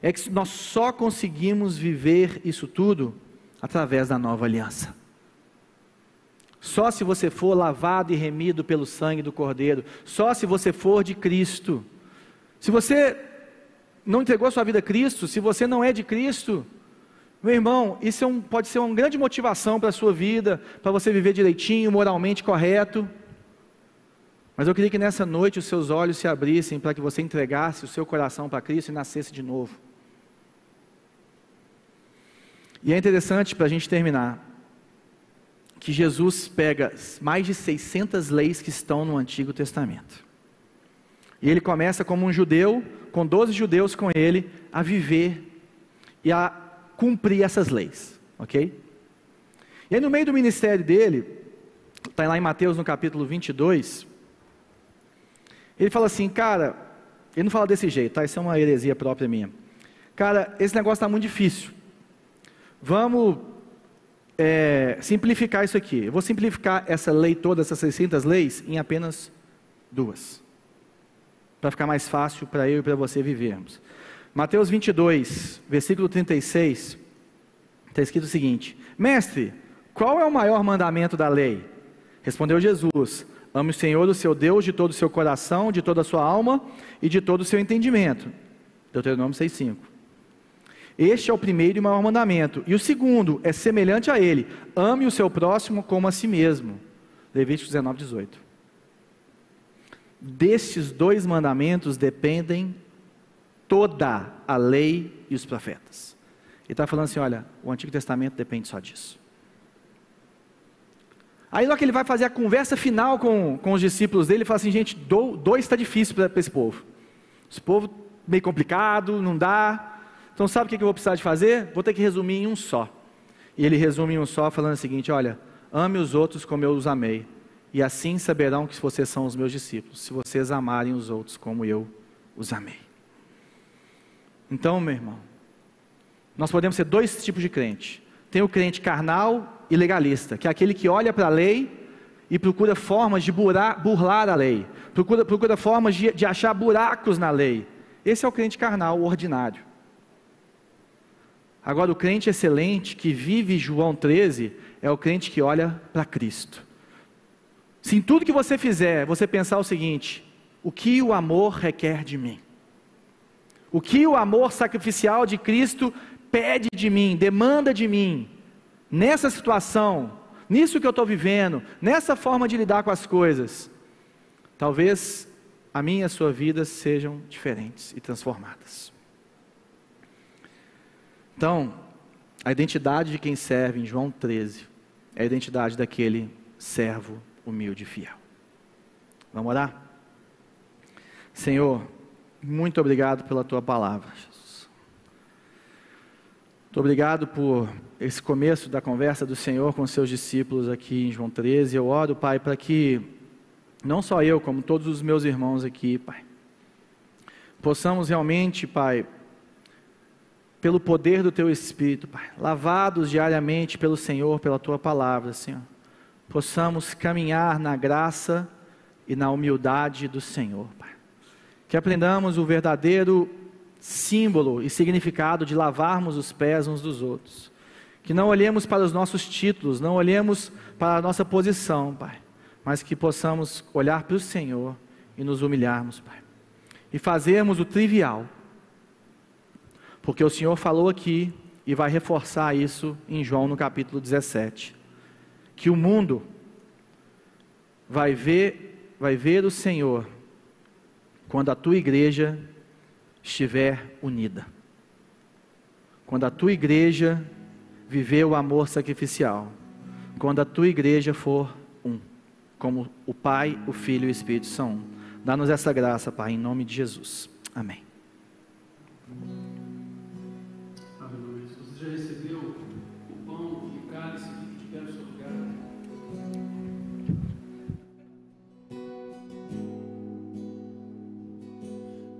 é que nós só conseguimos viver isso tudo através da nova aliança. Só se você for lavado e remido pelo sangue do Cordeiro, só se você for de Cristo. Se você não entregou sua vida a Cristo, se você não é de Cristo, meu irmão, isso é um, pode ser uma grande motivação para a sua vida, para você viver direitinho, moralmente correto. Mas eu queria que nessa noite os seus olhos se abrissem para que você entregasse o seu coração para Cristo e nascesse de novo. E é interessante para a gente terminar que Jesus pega mais de 600 leis que estão no Antigo Testamento. E ele começa como um judeu, com 12 judeus com ele, a viver e a cumprir essas leis, ok? E aí no meio do ministério dele, está lá em Mateus no capítulo 22, ele fala assim, cara, ele não fala desse jeito, tá? Isso é uma heresia própria minha. Cara, esse negócio está muito difícil. Vamos é, simplificar isso aqui. Eu vou simplificar essa lei toda, essas 600 leis, em apenas duas. Para ficar mais fácil para eu e para você vivermos. Mateus 22, versículo 36, está escrito o seguinte: Mestre, qual é o maior mandamento da lei? Respondeu Jesus: Ame o Senhor, o seu Deus, de todo o seu coração, de toda a sua alma e de todo o seu entendimento. Deuteronômio 6,5. Este é o primeiro e maior mandamento. E o segundo é semelhante a ele: ame o seu próximo como a si mesmo. Levítico 19, 18. Destes dois mandamentos dependem toda a lei e os profetas. Ele está falando assim: olha, o Antigo Testamento depende só disso. Aí, logo que ele vai fazer a conversa final com, com os discípulos dele, ele fala assim: gente, dois está difícil para esse povo. Esse povo meio complicado, não dá. Então, sabe o que eu vou precisar de fazer? Vou ter que resumir em um só. E ele resume em um só, falando o seguinte: Olha, ame os outros como eu os amei, e assim saberão que vocês são os meus discípulos, se vocês amarem os outros como eu os amei. Então, meu irmão, nós podemos ser dois tipos de crente: tem o crente carnal e legalista, que é aquele que olha para a lei e procura formas de burlar, burlar a lei, procura, procura formas de, de achar buracos na lei. Esse é o crente carnal, o ordinário. Agora, o crente excelente que vive João 13 é o crente que olha para Cristo. Se em tudo que você fizer, você pensar o seguinte: o que o amor requer de mim? O que o amor sacrificial de Cristo pede de mim, demanda de mim, nessa situação, nisso que eu estou vivendo, nessa forma de lidar com as coisas, talvez a minha e a sua vida sejam diferentes e transformadas. Então, a identidade de quem serve em João 13 é a identidade daquele servo humilde e fiel. Vamos orar? Senhor, muito obrigado pela tua palavra, Jesus. Muito obrigado por esse começo da conversa do Senhor com seus discípulos aqui em João 13. Eu oro, Pai, para que não só eu, como todos os meus irmãos aqui, Pai, possamos realmente, Pai, pelo poder do teu Espírito, Pai, lavados diariamente pelo Senhor, pela tua palavra, Senhor, possamos caminhar na graça e na humildade do Senhor, Pai. Que aprendamos o verdadeiro símbolo e significado de lavarmos os pés uns dos outros. Que não olhemos para os nossos títulos, não olhemos para a nossa posição, Pai, mas que possamos olhar para o Senhor e nos humilharmos, Pai. E fazermos o trivial porque o Senhor falou aqui e vai reforçar isso em João no capítulo 17, que o mundo vai ver, vai ver o Senhor quando a tua igreja estiver unida. Quando a tua igreja viver o amor sacrificial. Quando a tua igreja for um, como o Pai, o Filho e o Espírito são um. Dá-nos essa graça, Pai, em nome de Jesus. Amém.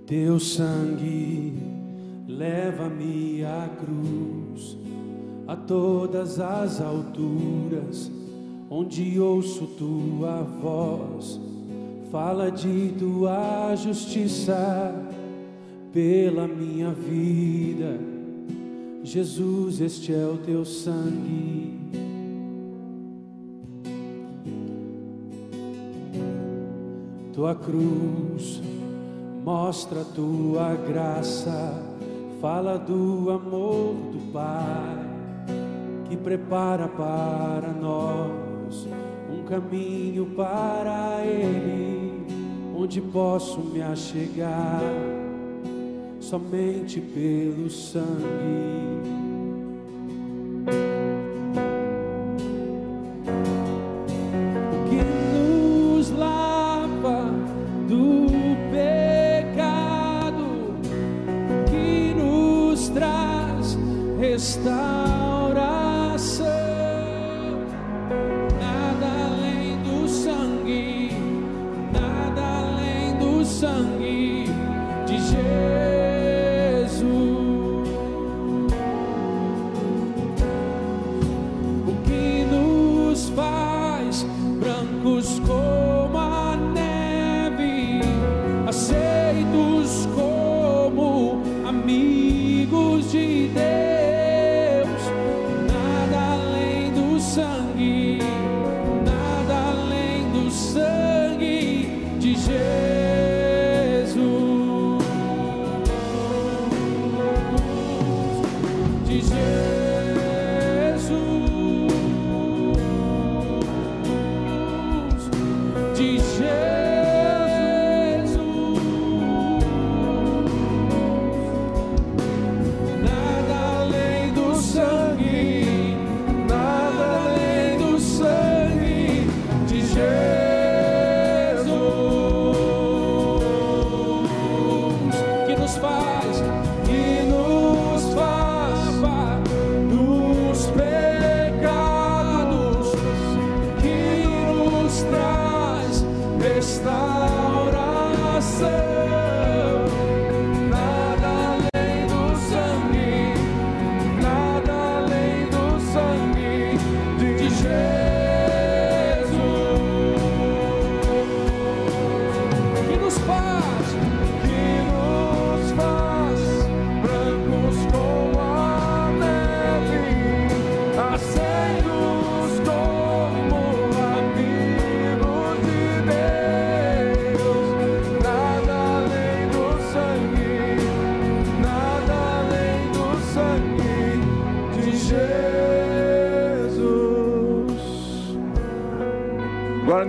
Teu sangue leva-me à cruz, a todas as alturas, onde ouço tua voz, fala de tua justiça pela minha vida. Jesus, este é o teu sangue. Tua cruz mostra a tua graça, fala do amor do Pai que prepara para nós um caminho para Ele, onde posso me achegar somente pelo sangue.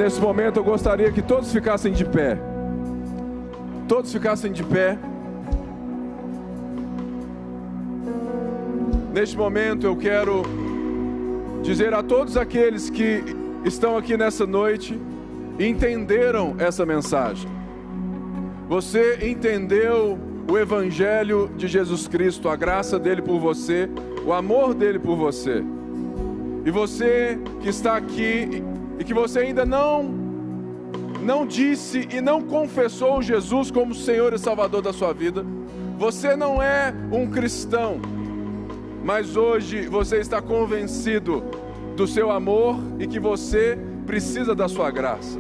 Nesse momento eu gostaria que todos ficassem de pé. Todos ficassem de pé. Neste momento eu quero dizer a todos aqueles que estão aqui nessa noite entenderam essa mensagem. Você entendeu o Evangelho de Jesus Cristo, a graça dele por você, o amor dele por você. E você que está aqui e que você ainda não não disse e não confessou Jesus como Senhor e Salvador da sua vida, você não é um cristão. Mas hoje você está convencido do seu amor e que você precisa da sua graça.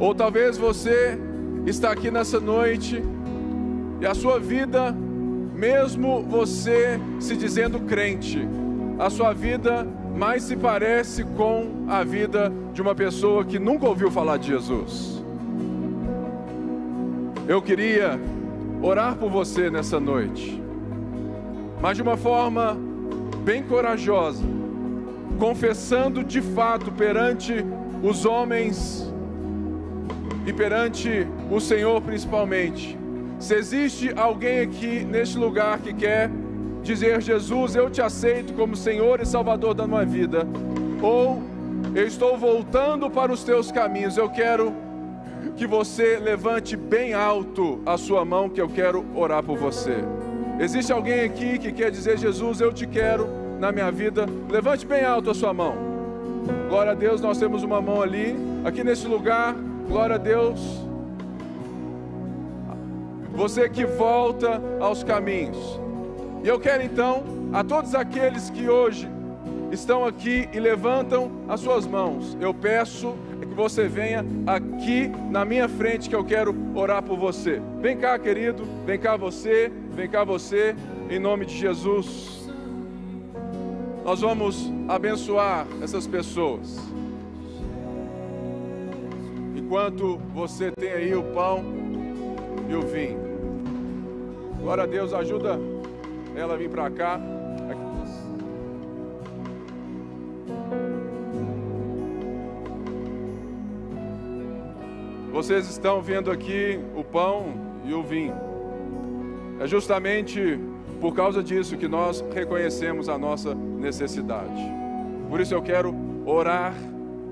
Ou talvez você está aqui nessa noite e a sua vida, mesmo você se dizendo crente, a sua vida mais se parece com a vida de uma pessoa que nunca ouviu falar de Jesus. Eu queria orar por você nessa noite, mas de uma forma bem corajosa, confessando de fato perante os homens e perante o Senhor principalmente. Se existe alguém aqui neste lugar que quer dizer: Jesus, eu te aceito como Senhor e Salvador da minha vida, ou eu estou voltando para os teus caminhos, eu quero que você levante bem alto a sua mão, que eu quero orar por você. Existe alguém aqui que quer dizer: Jesus, eu te quero na minha vida? Levante bem alto a sua mão. Glória a Deus, nós temos uma mão ali, aqui nesse lugar. Glória a Deus. Você que volta aos caminhos. E eu quero então, a todos aqueles que hoje estão aqui e levantam as suas mãos, eu peço que você venha aqui na minha frente que eu quero orar por você. Vem cá, querido, vem cá você, vem cá você, em nome de Jesus. Nós vamos abençoar essas pessoas. Enquanto você tem aí o pão e o vinho. Glória a Deus, ajuda ela a vir para cá. Vocês estão vendo aqui o pão e o vinho. É justamente por causa disso que nós reconhecemos a nossa necessidade. Por isso eu quero orar,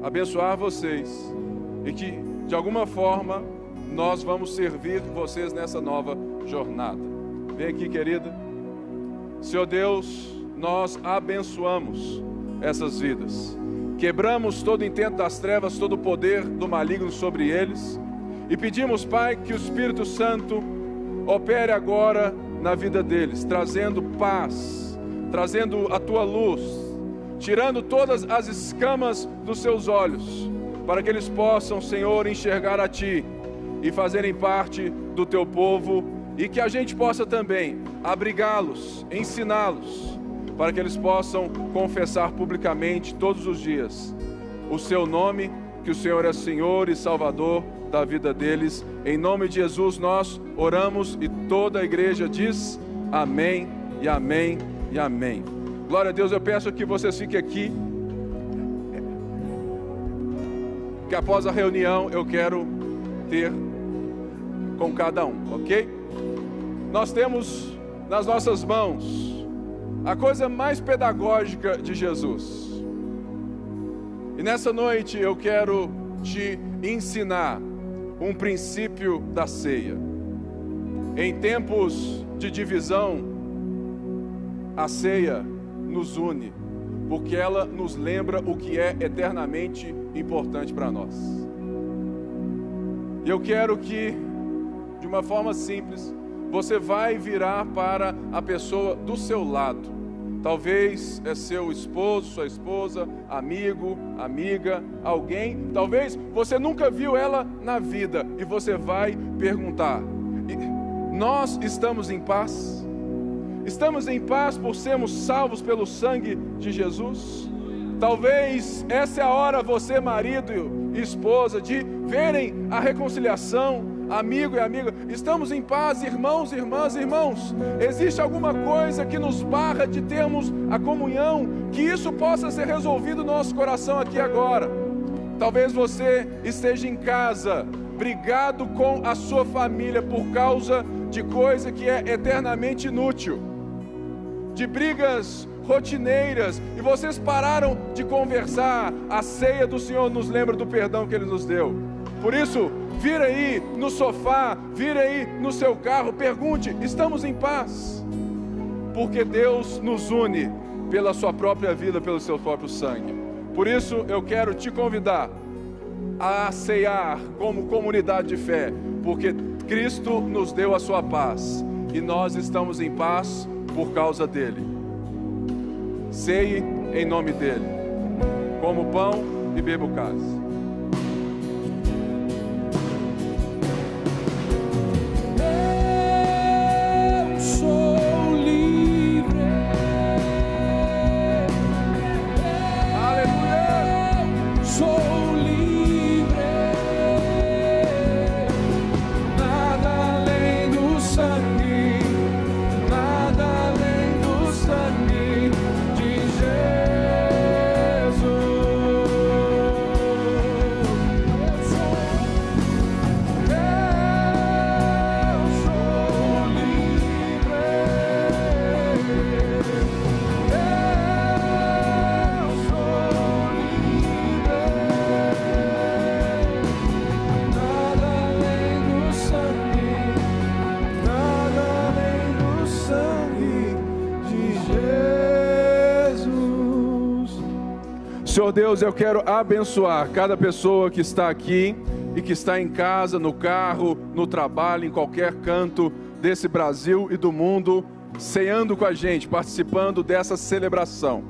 abençoar vocês e que de alguma forma nós vamos servir vocês nessa nova jornada. Vem aqui, querida. Senhor Deus, nós abençoamos essas vidas. Quebramos todo intento das trevas, todo o poder do maligno sobre eles. E pedimos, Pai, que o Espírito Santo opere agora na vida deles, trazendo paz, trazendo a tua luz, tirando todas as escamas dos seus olhos, para que eles possam, Senhor, enxergar a Ti e fazerem parte do Teu povo e que a gente possa também abrigá-los, ensiná-los, para que eles possam confessar publicamente todos os dias o Seu nome, que o Senhor é Senhor e Salvador da vida deles. Em nome de Jesus nós oramos e toda a igreja diz amém e amém e amém. Glória a Deus, eu peço que vocês fiquem aqui. Que após a reunião eu quero ter com cada um, ok? Nós temos nas nossas mãos a coisa mais pedagógica de Jesus. E nessa noite eu quero te ensinar um princípio da ceia. Em tempos de divisão, a ceia nos une, porque ela nos lembra o que é eternamente importante para nós. E eu quero que, de uma forma simples, você vai virar para a pessoa do seu lado Talvez é seu esposo, sua esposa, amigo, amiga, alguém. Talvez você nunca viu ela na vida e você vai perguntar: Nós estamos em paz? Estamos em paz por sermos salvos pelo sangue de Jesus? Talvez essa é a hora, você, marido e esposa, de verem a reconciliação amigo e amiga, estamos em paz, irmãos, irmãs, irmãos. Existe alguma coisa que nos barra de termos a comunhão, que isso possa ser resolvido no nosso coração aqui agora. Talvez você esteja em casa, brigado com a sua família por causa de coisa que é eternamente inútil, de brigas rotineiras, e vocês pararam de conversar. A ceia do Senhor nos lembra do perdão que Ele nos deu. Por isso, vira aí no sofá, vira aí no seu carro, pergunte: estamos em paz? Porque Deus nos une pela sua própria vida, pelo seu próprio sangue. Por isso eu quero te convidar a ceiar como comunidade de fé, porque Cristo nos deu a sua paz e nós estamos em paz por causa dele. Ceie em nome dele, como pão e bebo cálice. Senhor Deus, eu quero abençoar cada pessoa que está aqui e que está em casa, no carro, no trabalho, em qualquer canto desse Brasil e do mundo, ceando com a gente, participando dessa celebração.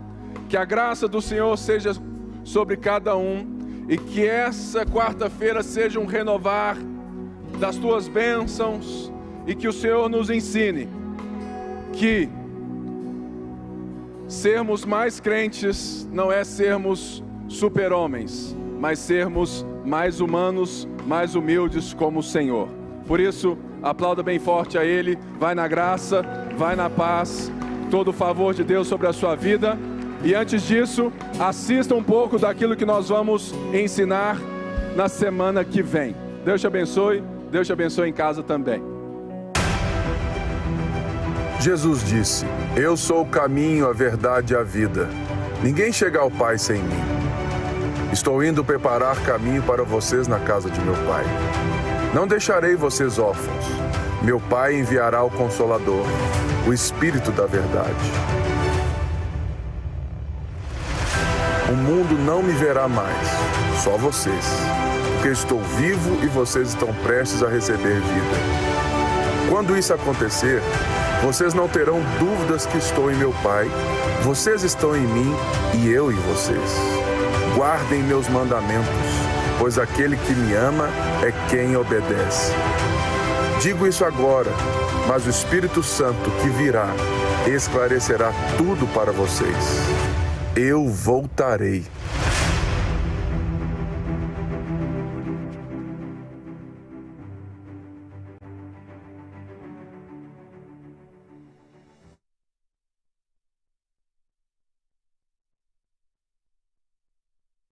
Que a graça do Senhor seja sobre cada um e que essa quarta-feira seja um renovar das tuas bênçãos e que o Senhor nos ensine que sermos mais crentes não é sermos super-homens, mas sermos mais humanos, mais humildes como o Senhor. Por isso, aplauda bem forte a Ele, vai na graça, vai na paz, todo o favor de Deus sobre a sua vida. E antes disso, assista um pouco daquilo que nós vamos ensinar na semana que vem. Deus te abençoe, Deus te abençoe em casa também. Jesus disse: Eu sou o caminho, a verdade e a vida. Ninguém chega ao Pai sem mim. Estou indo preparar caminho para vocês na casa de meu Pai. Não deixarei vocês órfãos. Meu Pai enviará o Consolador, o Espírito da Verdade. O mundo não me verá mais, só vocês, porque estou vivo e vocês estão prestes a receber vida. Quando isso acontecer, vocês não terão dúvidas que estou em meu Pai, vocês estão em mim e eu em vocês. Guardem meus mandamentos, pois aquele que me ama é quem obedece. Digo isso agora, mas o Espírito Santo que virá esclarecerá tudo para vocês. Eu voltarei